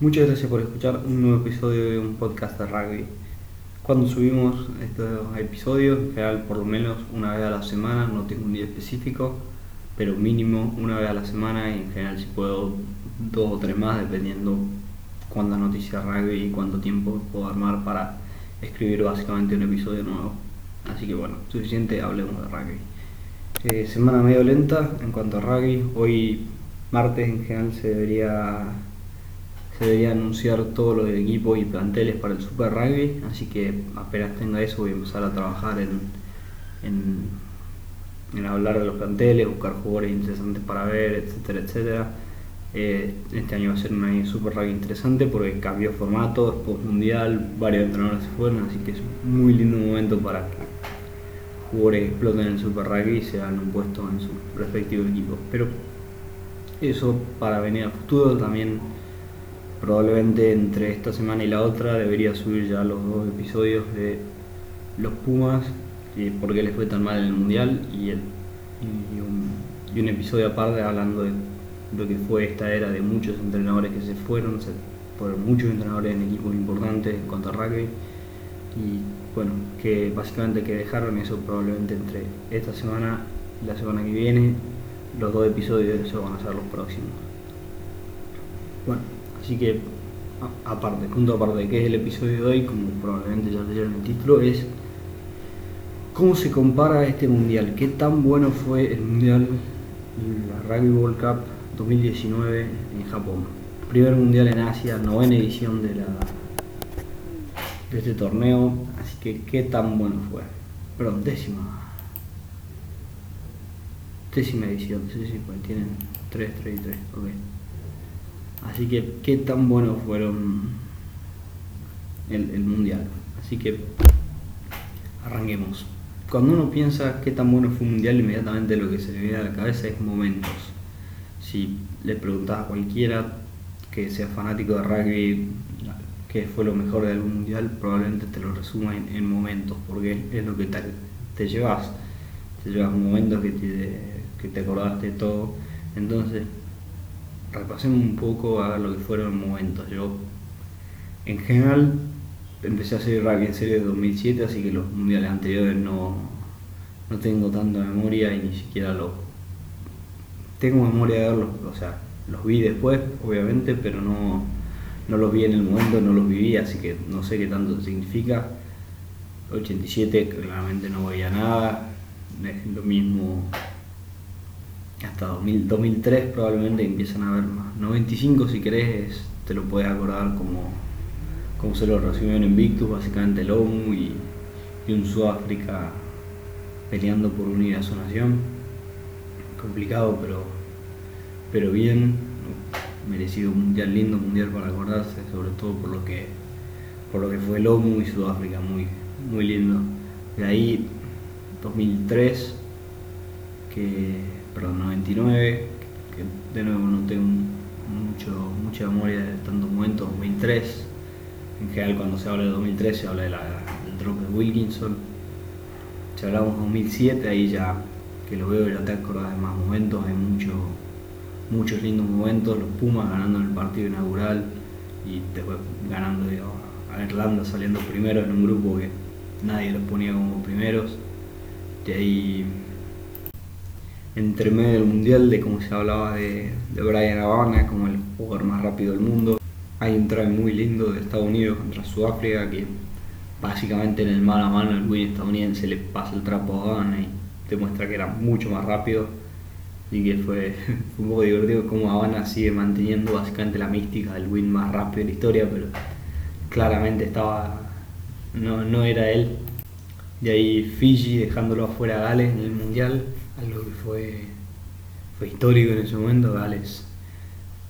Muchas gracias por escuchar un nuevo episodio de un podcast de rugby. Cuando subimos estos episodios, en general por lo menos una vez a la semana, no tengo un día específico, pero mínimo una vez a la semana y en general si puedo dos o tres más dependiendo cuánta noticia rugby y cuánto tiempo puedo armar para escribir básicamente un episodio nuevo. Así que bueno, suficiente, hablemos de rugby. Eh, semana medio lenta en cuanto a rugby. Hoy martes en general se debería se debería anunciar todo lo del equipo y planteles para el Super Rugby, así que apenas tenga eso voy a empezar a trabajar en, en, hablar de los planteles, buscar jugadores interesantes para ver, etcétera, etcétera. Eh, este año va a ser un año Super Rugby interesante porque cambió formato, post mundial, varios entrenadores se fueron, así que es un muy lindo momento para que jugadores exploten en el Super Rugby y se hagan un puesto en su respectivo equipo. Pero eso para venir a futuro también probablemente entre esta semana y la otra debería subir ya los dos episodios de los Pumas y por qué les fue tan mal en el Mundial y, el, y, un, episodio aparte hablando de lo que fue esta era de muchos entrenadores que se fueron, se fueron muchos entrenadores en equipos importantes en cuanto a rugby y bueno, que básicamente que dejaron eso probablemente entre esta semana y la semana que viene los dos episodios de eso van a ser los próximos. Bueno, así que aparte, punto aparte que es el episodio de hoy, como probablemente ya leyeron el título, es cómo se compara este mundial, qué tan bueno fue el mundial, la Rugby World Cup 2019 en Japón. Primer mundial en Asia, novena edición de la de este torneo, así que qué tan bueno fue. Perdón, décima décima edición, sí, sí, pues tienen 3, 3 y 3, ok. Así que qué tan buenos fueron el, mundial. Así que arranquemos. Cuando uno piensa qué tan bueno fue un mundial, inmediatamente lo que se le viene a la cabeza es momentos. Si le preguntas a cualquiera que sea fanático de rugby qué fue lo mejor del mundial, probablemente te lo resuma en, momentos, porque es lo que te, te llevas. Te llevas momentos que te que te acordaste de todo. Entonces, repasemos un poco a lo que fueron momentos. Yo, en general, empecé a hacer rugby en serio en 2007, así que los mundiales anteriores no, no tengo tanta memoria y ni siquiera los... Tengo memoria de verlos, o sea, los vi después, obviamente, pero no, no los vi en el momento, no los viví, así que no sé qué tanto significa. 87 claramente no veía nada, es lo mismo hasta 2003 probablemente empiezan a ver más. 95 si querés te lo puedes acordar como, como se lo recibió en Invictus, básicamente el OMU y, un Sudáfrica peleando por unir a su nación. Complicado pero, pero bien, merecido un mundial lindo, mundial para acordarse, sobre todo por lo que por lo que fue el OMU y Sudáfrica, muy, muy lindo. De ahí 2003 que perdón, 99, que de nuevo no tengo mucho, mucha memoria de tantos momentos, 2003, en general cuando se habla de 2003 se habla del drop de Wilkinson, si hablamos de 2007 ahí ya que lo veo ya te acordás de más momentos, hay mucho, muchos lindos momentos, los Pumas ganando en el partido inaugural y después ganando a Irlanda saliendo primero en un grupo que nadie los ponía como primeros, de ahí entre medio del mundial de cómo se hablaba de, de Brian Habana como el jugador más rápido del mundo. Hay un try muy lindo de Estados Unidos contra Sudáfrica que básicamente en el mano a mano el win estadounidense le pasa el trapo a Habana y demuestra que era mucho más rápido y que fue, un poco divertido como Habana sigue manteniendo básicamente la mística del win más rápido de la historia, pero claramente estaba no, no era él. De ahí Fiji dejándolo afuera a Gales en el mundial algo que fue, fue histórico en ese momento. Gales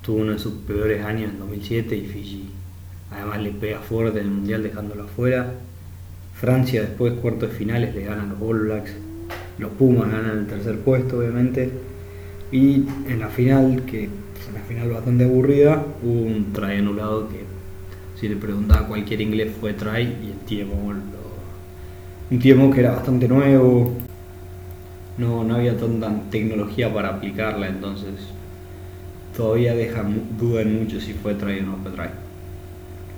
tuvo uno de sus peores años en 2007 y Fiji además le pega fuerte en el mundial dejándolo afuera. Francia después cuartos de finales le ganan los All Blacks, los Pumas ganan el tercer puesto obviamente y en la final, que fue una final bastante aburrida, hubo un try anulado que si le preguntaba a cualquier inglés fue try y el tiempo un tiempo que era bastante nuevo, no, no había tanta tecnología para aplicarla, entonces todavía deja duda en mucho si fue try o no fue try.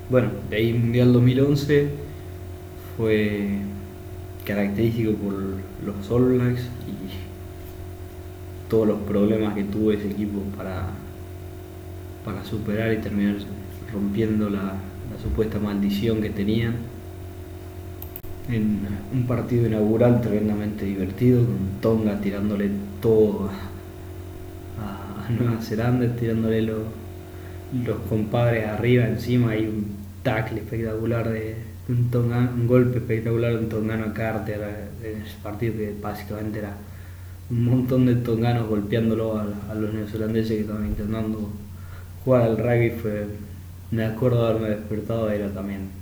Bueno, de ahí Mundial 2011 fue característico por los All Blacks y todos los problemas que tuvo ese equipo para, para superar y terminar rompiendo la, supuesta maldición que tenían. En un partido inaugural tremendamente divertido, con Tonga tirándole todo a, Nueva Zelanda, tirándole los, compadres arriba, encima hay un tackle espectacular de, un, un golpe espectacular de un tongano a Carter en ese partido que básicamente era un montón de tonganos golpeándolo a, los neozelandeses que estaban intentando jugar al rugby fue me acuerdo haberme despertado, era también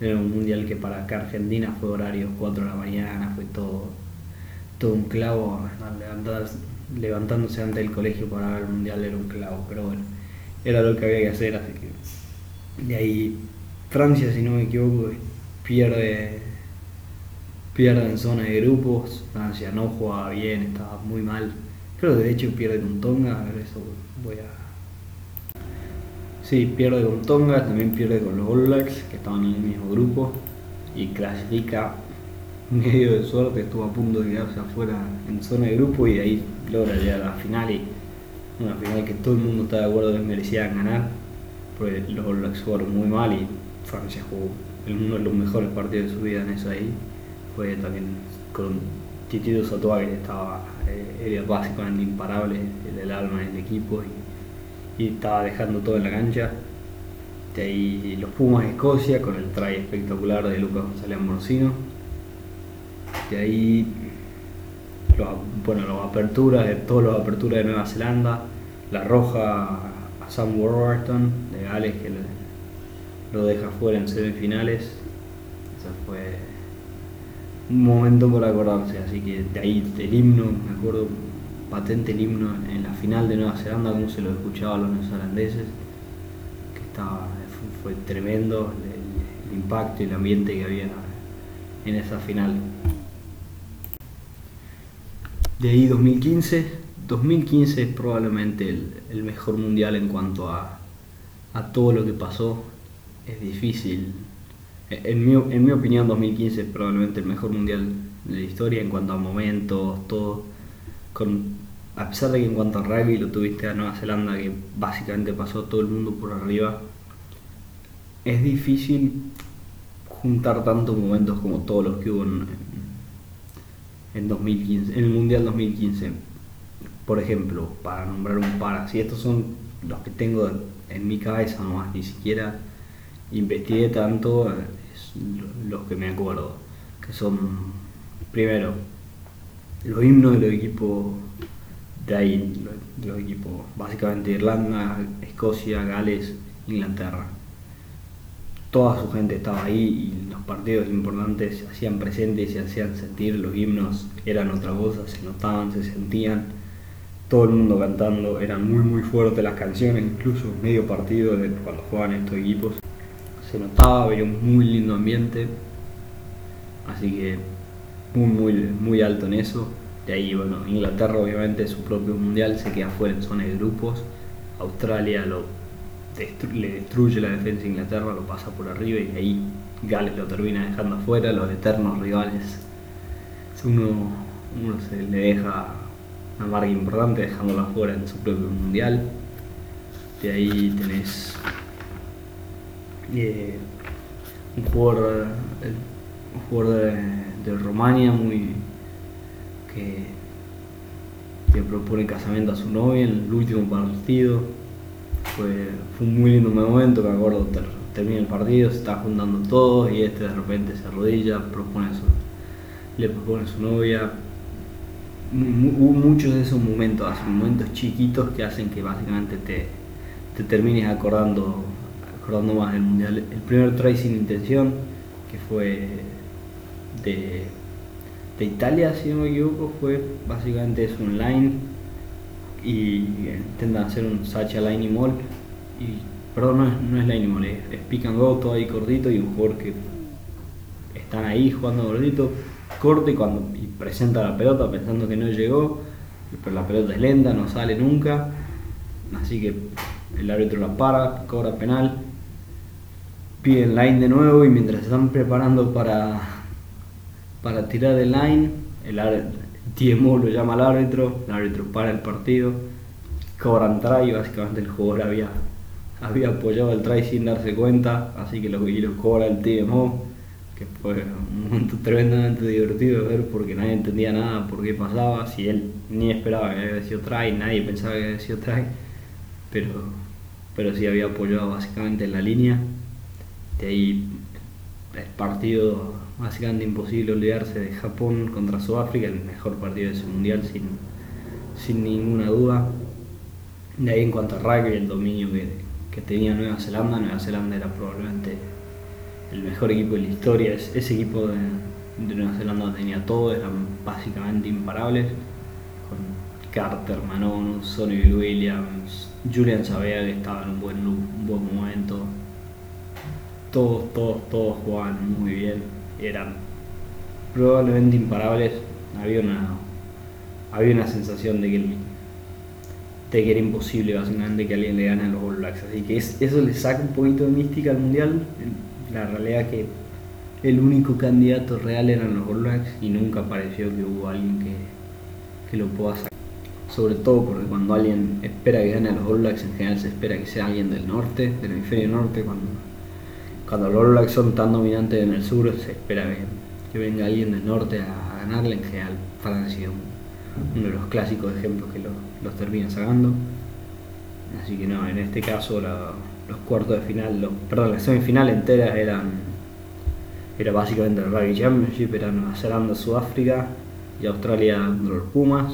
era un mundial que para acá Argentina fue horario 4 de la mañana, fue todo, todo un clavo, levantándose ante el colegio para ver el mundial era un clavo, pero bueno, era lo que había que hacer, así que de ahí Francia, si no me equivoco, pierde pierde en zona de grupos, Francia no jugaba bien, estaba muy mal, creo que de hecho pierde con Tonga, a ver eso voy a Sí, pierde con Tonga, también pierde con los All Blacks, que estaban en el mismo grupo, y clasifica medio de suerte, estuvo a punto de quedarse afuera en zona de grupo y ahí logra llegar a la final y una final que todo el mundo está de acuerdo que merecían ganar, porque los All Blacks jugaron muy mal y Francia jugó uno de los mejores partidos de su vida en eso ahí. Fue también con Titito Sotoa que estaba, eh, era básicamente imparable, el, alma del equipo y y estaba dejando todo en la cancha. De ahí los Pumas de Escocia con el try espectacular de Lucas González Morcino. De ahí los, bueno, las aperturas, de todas las aperturas de Nueva Zelanda, la roja a Sam Warburton de Gales que lo deja fuera en semifinales. Ese fue un momento por acordarse, así que de ahí el himno, me acuerdo patente el himno en la final de Nueva Zelanda, como se lo escuchaba a los neozelandeses, que estaba, fue, tremendo el, impacto y el ambiente que había en esa final. De ahí 2015, 2015 es probablemente el, mejor mundial en cuanto a, todo lo que pasó. Es difícil. En mi, en mi opinión 2015 es probablemente el mejor mundial de la historia en cuanto a momentos, todo con, a pesar de que en cuanto a rugby lo tuviste a Nueva Zelanda, que básicamente pasó todo el mundo por arriba, es difícil juntar tantos momentos como todos los que hubo en, en 2015, en el Mundial 2015. Por ejemplo, para nombrar un par, si estos son los que tengo en mi cabeza nomás, ni siquiera investigué tanto, los que me acuerdo, que son primero los himnos de los equipos de ahí, los, equipos, básicamente Irlanda, Escocia, Gales, Inglaterra. Toda su gente estaba ahí y los partidos importantes se hacían presentes y se hacían sentir, los himnos eran otra cosa, se notaban, se sentían, todo el mundo cantando, eran muy muy fuertes las canciones, incluso medio partido cuando jugaban estos equipos. Se notaba, había un muy lindo ambiente, así que muy, muy, muy alto en eso. De ahí, bueno, Inglaterra obviamente su propio mundial se queda fuera en zona de grupos. Australia lo le destruye la defensa de Inglaterra, lo pasa por arriba y ahí Gales lo termina dejando afuera, los eternos rivales. Uno, uno se le deja una marca importante dejándolo afuera en su propio mundial. De ahí tenés eh, un jugador, un jugador de de Romania muy que, que, propone casamiento a su novia en el último partido. Fue, fue un muy lindo momento, me acuerdo, termina el partido, se está juntando todos y este de repente se arrodilla, propone le propone a su novia. Hubo muchos de esos momentos, momentos chiquitos que hacen que básicamente te, te termines acordando, acordando más del mundial. El primer try sin intención, que fue de, Italia, si no me equivoco, fue básicamente es un line y intentan hacer un Sacha line y mall. Y, perdón, no es, no es line y mall, es, pick and go, todo ahí cortito y un jugador que están ahí jugando gordito, corte cuando y presenta la pelota pensando que no llegó, pero la pelota es lenta, no sale nunca. Así que el árbitro la para, cobra penal, piden line de nuevo y mientras están preparando para, para tirar el line, el TMO lo llama al árbitro, el árbitro para el partido, cobran try básicamente el jugador había, había apoyado el try sin darse cuenta, así que lo, y lo cobra el TMO, que fue un momento tremendamente divertido de ver porque nadie entendía nada por qué pasaba, si él ni esperaba que había sido try, nadie pensaba que había sido try, pero, pero sí había apoyado básicamente en la línea de ahí el partido básicamente imposible olvidarse de Japón contra Sudáfrica, el mejor partido de ese mundial sin, sin ninguna duda. De ahí en cuanto a rugby, el dominio que, tenía Nueva Zelanda, Nueva Zelanda era probablemente el mejor equipo de la historia. Ese equipo de, Nueva Zelanda tenía todo, eran básicamente imparables. Con Carter, Manon, Sonny Williams, Julian Sabea que estaba en un buen, un buen momento todos, todos, todos jugaban muy bien, eran probablemente imparables. Había una, había una sensación de que, de que era imposible básicamente que alguien le gane a los All Blacks. Así que eso le saca un poquito de mística al mundial. La realidad que el único candidato real eran los All Blacks y nunca pareció que hubo alguien que, que lo pueda sacar. Sobre todo porque cuando alguien espera que gane a los All Blacks, en general se espera que sea alguien del norte, del hemisferio norte, cuando cuando los All son tan dominantes en el sur, se espera que, venga alguien del norte a, ganarle. En general, Francia es uno de los clásicos ejemplos que los termina sacando. Así que no, en este caso los cuartos de final, los, perdón, la semifinal entera eran era básicamente el Rugby Championship, era Nueva Zelanda, Sudáfrica y Australia los Pumas,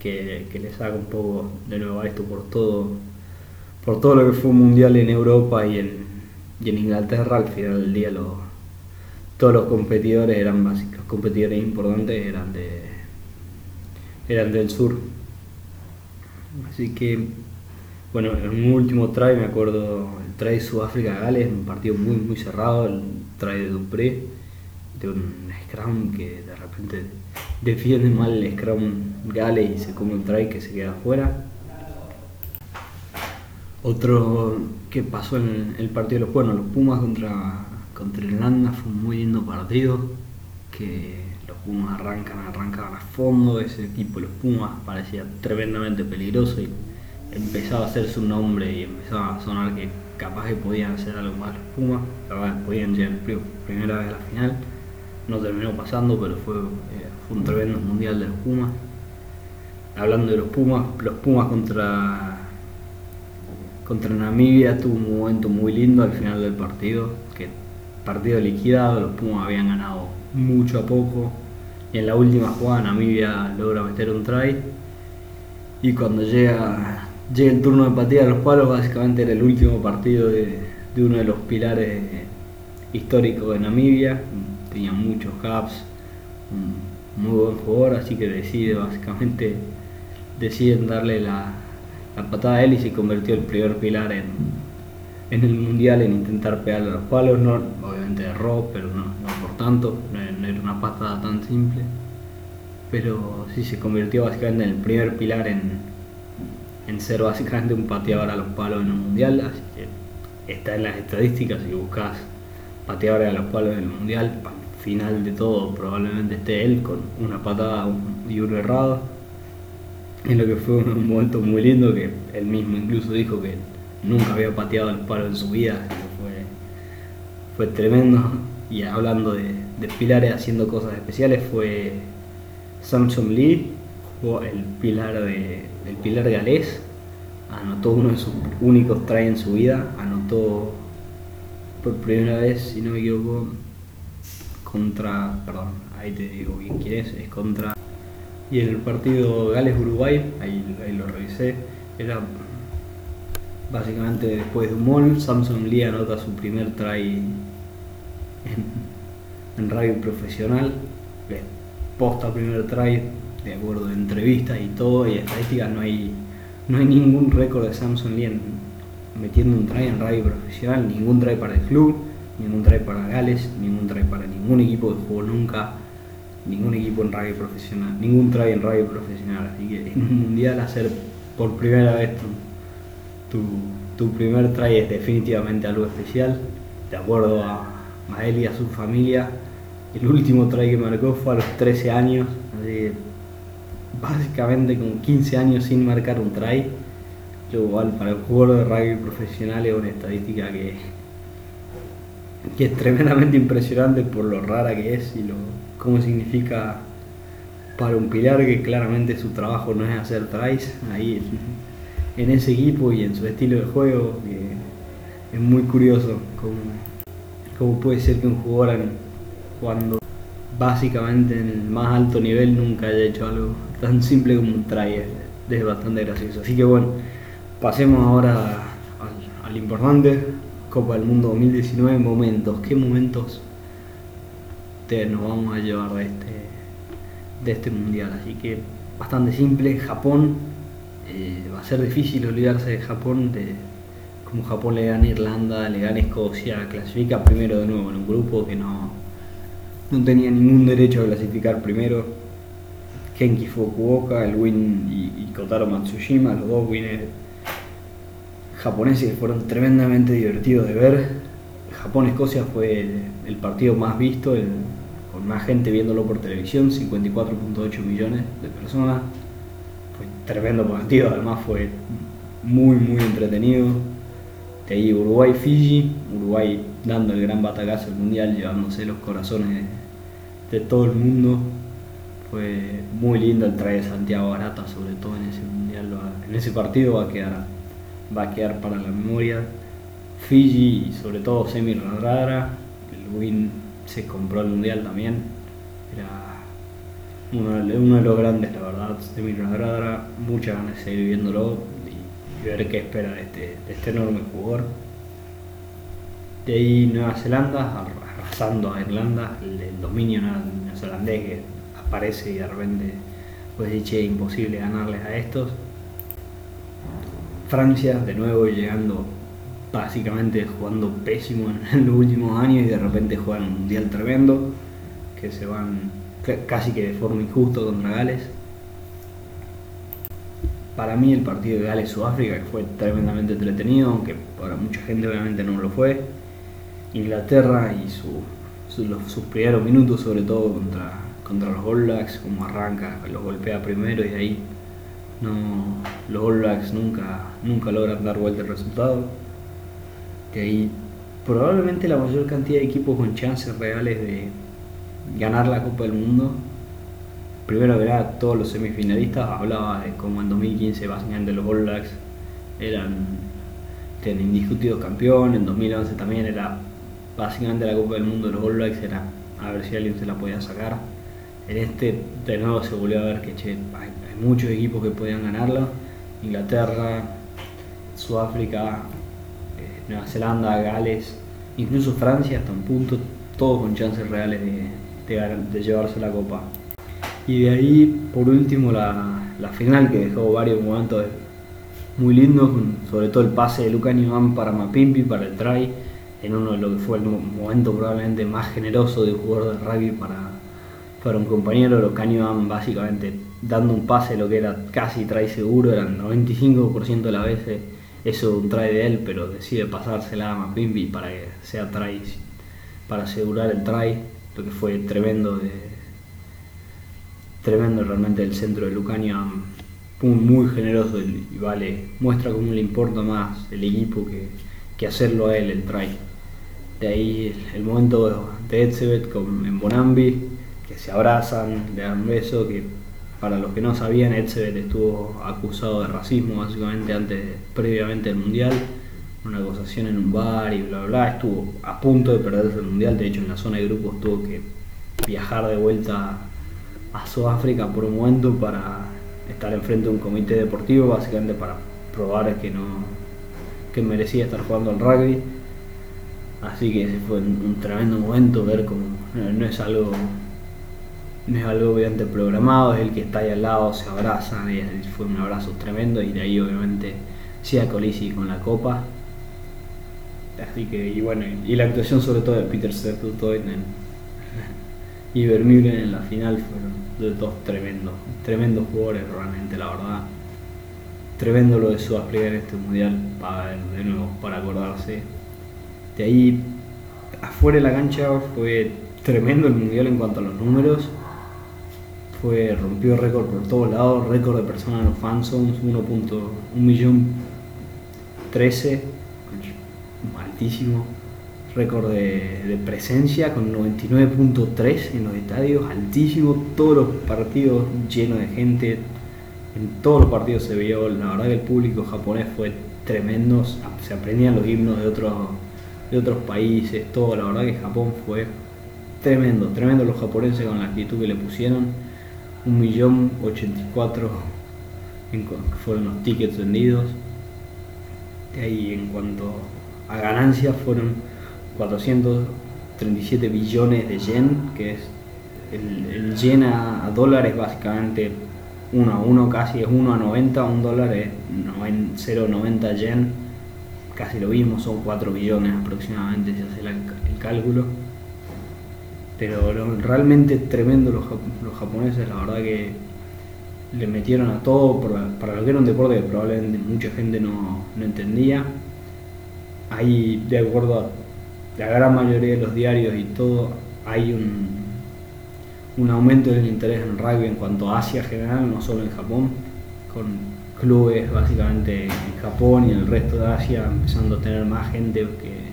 que, que le saca un poco de nuevo a esto por todo por todo lo que fue un mundial en Europa y en, y en Inglaterra, al final del día todos los competidores eran básicos, los competidores importantes eran de eran del sur. Así que, bueno, en un último try me acuerdo el try Sudáfrica-Gales, un partido muy muy cerrado, el try de Dupré, de un Scrum que de repente defiende mal el Scrum Gales y se come un try que se queda afuera otro que pasó en el partido de los bueno, los Pumas contra, contra Irlanda fue un muy lindo partido, que los Pumas arrancan, arrancaban a fondo, ese equipo los Pumas parecía tremendamente peligroso y empezaba a hacerse un nombre y empezaba a sonar que capaz que podían hacer algo más los Pumas, la verdad podían llegar primera vez a la final, no terminó pasando, pero fue, eh, fue un tremendo mundial de los Pumas. Hablando de los Pumas, los Pumas contra contra Namibia tuvo un momento muy lindo al final del partido, que partido liquidado, los Pumas habían ganado mucho a poco. Y en la última jugada Namibia logra meter un try. Y cuando llega, llega el turno de partida de los palos básicamente era el último partido de, uno de los pilares históricos de Namibia, tenía muchos caps, un muy buen jugador, así que decide básicamente deciden darle la, la patada de él se convirtió el primer pilar en, en el mundial en intentar pegarle a los palos. No, obviamente erró, pero no, no por tanto, no, era una patada tan simple. Pero sí se convirtió básicamente en el primer pilar en, en ser básicamente un pateador a los palos en el mundial. Así que está en las estadísticas si buscas pateadores a los palos en el mundial. Al final de todo, probablemente esté él con una patada y un errado en lo que fue un momento muy lindo que él mismo incluso dijo que nunca había pateado el palo en su vida, fue, fue tremendo. Y hablando de, pilares haciendo cosas especiales, fue Samson Lee, jugó el pilar de, el pilar galés, anotó uno de sus únicos tries en su vida, anotó por primera vez, si no me equivoco, contra, perdón, ahí te digo bien quién es, es contra y en el partido Gales-Uruguay, ahí, lo revisé, era básicamente después de un mall, Samson Lee anota su primer try en, radio profesional, posta primer try, de acuerdo de entrevistas y todo, y estadísticas no hay, no hay ningún récord de Samson Lee metiendo un try en radio profesional, ningún try para el club, ningún try para Gales, ningún try para ningún equipo que jugó nunca ningún equipo en rugby profesional, ningún try en rugby profesional, así que en un mundial hacer por primera vez tu, tu, primer try es definitivamente algo especial, de acuerdo a, él y a su familia. El último try que marcó fue a los 13 años, así básicamente con 15 años sin marcar un try. Lo igual para el jugador de rugby profesional es una estadística que, que es tremendamente impresionante por lo rara que es y lo cómo significa para un pilar que claramente su trabajo no es hacer tries ahí en ese equipo y en su estilo de juego es muy curioso cómo, cómo, puede ser que un jugador cuando básicamente en el más alto nivel nunca haya hecho algo tan simple como un try es, bastante gracioso. Así que bueno pasemos ahora al, al importante Copa del Mundo 2019 momentos qué momentos te nos vamos a llevar de este de este mundial. Así que bastante simple. Japón, eh, va a ser difícil olvidarse de Japón, de como Japón le gana Irlanda, le gana Escocia, clasifica primero de nuevo en un grupo que no, no tenía ningún derecho a clasificar primero. Kenki Fukuoka, el win y, Kotaro Matsushima, los dos winners japoneses que fueron tremendamente divertidos de ver. Japón-Escocia fue el, partido más visto, con más gente viéndolo por televisión, 54.8 millones de personas. Fue tremendo partido, además fue muy, muy entretenido. De ahí Uruguay-Fiji, Uruguay dando el gran batacazo al mundial, llevándose los corazones de todo el mundo. Fue muy lindo el traje de Santiago Barata, sobre todo en ese mundial, en ese partido va a quedar, va a quedar para la memoria. Fiji y sobre todo Semi Radara, el win se compró el mundial también. Era uno, de los grandes, la verdad, de mi Radara. Muchas ganas de seguir viéndolo y, ver qué espera de este, este enorme jugador. De ahí Nueva Zelanda, arrasando a Irlanda, el, dominio neozelandés que aparece y de repente pues dice imposible ganarles a estos. Francia de nuevo llegando básicamente jugando pésimo en, los últimos años y de repente juegan un mundial tremendo, que se van casi que de forma injusta contra Gales. Para mí el partido de Gales-Sudáfrica fue tremendamente entretenido, aunque para mucha gente obviamente no lo fue. Inglaterra y sus primeros minutos, sobre todo contra, contra los All como arranca, los golpea primero y de ahí no, los All Blacks nunca, nunca logran dar vuelta el resultado ahí probablemente la mayor cantidad de equipos con chances reales de ganar la Copa del Mundo. Primero que todos los semifinalistas hablaba de cómo en 2015 básicamente los All Blacks eran, eran indiscutidos campeones, en 2011 también era básicamente la Copa del Mundo de los All Blacks era a ver si alguien se la podía sacar. En este de nuevo se volvió a ver que hay muchos equipos que podían ganarla. Inglaterra, Sudáfrica, Nueva Zelanda, Gales, incluso Francia hasta un punto, todos con chances reales de, llevarse la copa. Y de ahí, por último, la, final que dejó varios momentos muy lindos, sobre todo el pase de Luca Iván para Mapimpi, para el try, en uno de lo que fue el momento probablemente más generoso de un jugador de rugby para, para un compañero. Luca Iván básicamente dando un pase lo que era casi try seguro, eran 95% de las veces eso un try de él, pero decide pasársela a Mapimbi para que sea try, para asegurar el try, lo que fue tremendo de tremendo realmente el centro de Lucania, muy generoso y vale, muestra cómo le importa más el equipo que, que hacerlo a él el try. De ahí el, momento de Edsebet con en Bonambi, que se abrazan, le dan un beso, que para los que no sabían, Edsebet estuvo acusado de racismo básicamente antes, previamente del Mundial, una acusación en un bar y bla bla, estuvo a punto de perderse el Mundial, de hecho en la zona de grupos tuvo que viajar de vuelta a Sudáfrica por un momento para estar enfrente de un comité deportivo, básicamente para probar que no que merecía estar jugando al rugby. Así que fue un, tremendo momento ver cómo no es algo no es algo obviamente programado, es el que está ahí al lado, se abrazan, y fue un abrazo tremendo y de ahí obviamente Sia Colisi con la copa. Así que, y bueno, y la actuación sobre todo de Peter Sertutoinen y Vermeulen en la final fueron de dos tremendos, tremendos jugadores realmente, la verdad. tremendo lo de Sudáfrica en este mundial, de nuevo, para acordarse. De ahí, afuera de la cancha fue tremendo el mundial en cuanto a los números. Fue, rompió récord por todos lados, récord de personas en los fanzones, 1.1 millón 13, altísimo. Récord de, presencia con 99.3 en los estadios, altísimo. Todos los partidos llenos de gente. En todos los partidos se vio, la verdad que el público japonés fue tremendo. Se aprendían los himnos de otros, de otros países, todo. La verdad que Japón fue tremendo, tremendo los japoneses con la actitud que le pusieron. Un millón ochenta fueron los tickets vendidos. Y en cuanto a ganancias fueron 437 billones de yen, que es el, yen a, dólar es básicamente 1 a 1, casi es 1 a 90, un dólar es 0,90 yen, casi lo mismo, son 4 billones aproximadamente si hace el cálculo pero realmente tremendo los, japoneses, la verdad que le metieron a todo para, lo que era un deporte que probablemente mucha gente no, entendía. Ahí, de acuerdo a la gran mayoría de los diarios y todo, hay un, un aumento del interés en rugby en cuanto a Asia general, no solo en Japón, con clubes básicamente en Japón y en el resto de Asia empezando a tener más gente que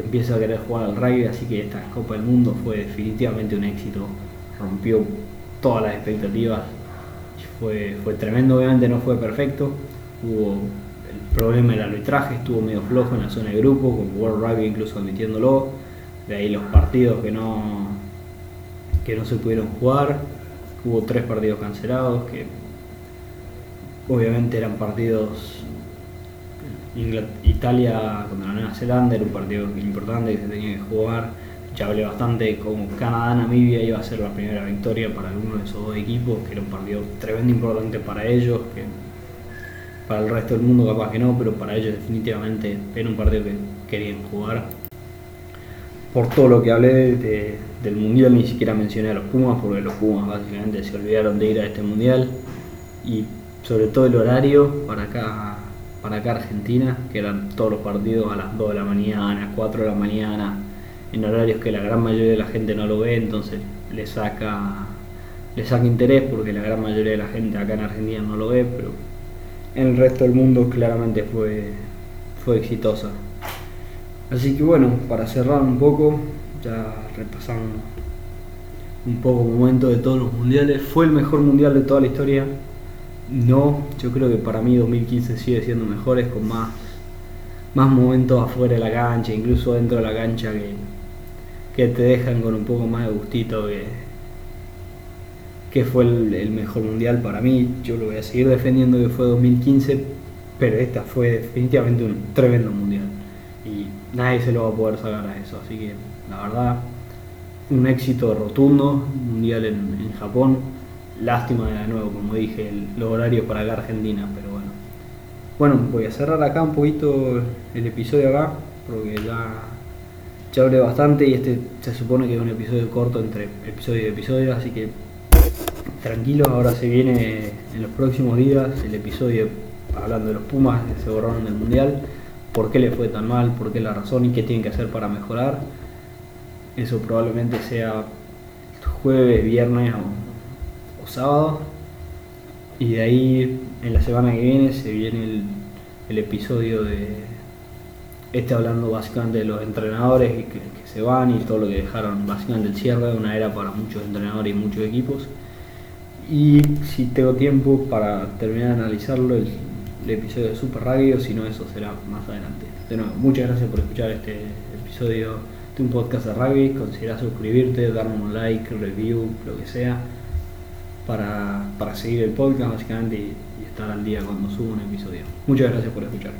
empieza a querer jugar al rugby, así que esta Copa del Mundo fue definitivamente un éxito, rompió todas las expectativas, fue, fue tremendo, obviamente no fue perfecto, hubo el problema del arbitraje, estuvo medio flojo en la zona de grupo, con World Rugby incluso admitiéndolo, de ahí los partidos que no, que no se pudieron jugar, hubo tres partidos cancelados que obviamente eran partidos Italia contra Nueva Zelanda era un partido importante que se tenía que jugar. Ya hablé bastante con Canadá-Namibia, iba a ser la primera victoria para alguno de esos dos equipos, que era un partido tremendo importante para ellos, que para el resto del mundo capaz que no, pero para ellos definitivamente era un partido que querían jugar. Por todo lo que hablé del Mundial, ni siquiera mencioné a los Pumas, porque los Pumas básicamente se olvidaron de ir a este Mundial. Y sobre todo el horario para acá para acá Argentina, que eran todos los partidos a las 2 de la mañana, 4 de la mañana, en horarios que la gran mayoría de la gente no lo ve, entonces le saca, le saca interés porque la gran mayoría de la gente acá en Argentina no lo ve, pero en el resto del mundo claramente fue, fue exitosa. Así que bueno, para cerrar un poco, ya repasamos un poco momento de todos los mundiales, fue el mejor mundial de toda la historia no, yo creo que para mí 2015 sigue siendo mejores con más, más momentos afuera de la cancha, incluso dentro de la cancha que, que te dejan con un poco más de gustito que, que fue el, mejor mundial para mí. Yo lo voy a seguir defendiendo que fue 2015, pero esta fue definitivamente un tremendo mundial y nadie se lo va a poder sacar a eso. Así que la verdad, un éxito rotundo, mundial en, en Japón Lástima de nuevo, como dije, el, los horarios para acá Argentina, pero bueno. Bueno, voy a cerrar acá un poquito el episodio acá, porque ya, ya hablé bastante y este se supone que es un episodio corto entre episodio y episodio, así que tranquilo, ahora se viene en los próximos días el episodio hablando de los Pumas que se borraron del Mundial, por qué le fue tan mal, por qué la razón y qué tienen que hacer para mejorar. Eso probablemente sea jueves, viernes o sábado. Y de ahí, en la semana que viene, se viene el, episodio de este hablando básicamente de los entrenadores que, se van y todo lo que dejaron, básicamente el cierre una era para muchos entrenadores y muchos equipos. Y si tengo tiempo para terminar de analizarlo, el, episodio de Super Radio, si no, eso será más adelante. De nuevo, muchas gracias por escuchar este episodio de un podcast de rugby. Considera suscribirte, darme un like, review, lo que sea para, seguir el podcast básicamente y, y estar al día cuando subo un episodio. Muchas gracias por escuchar.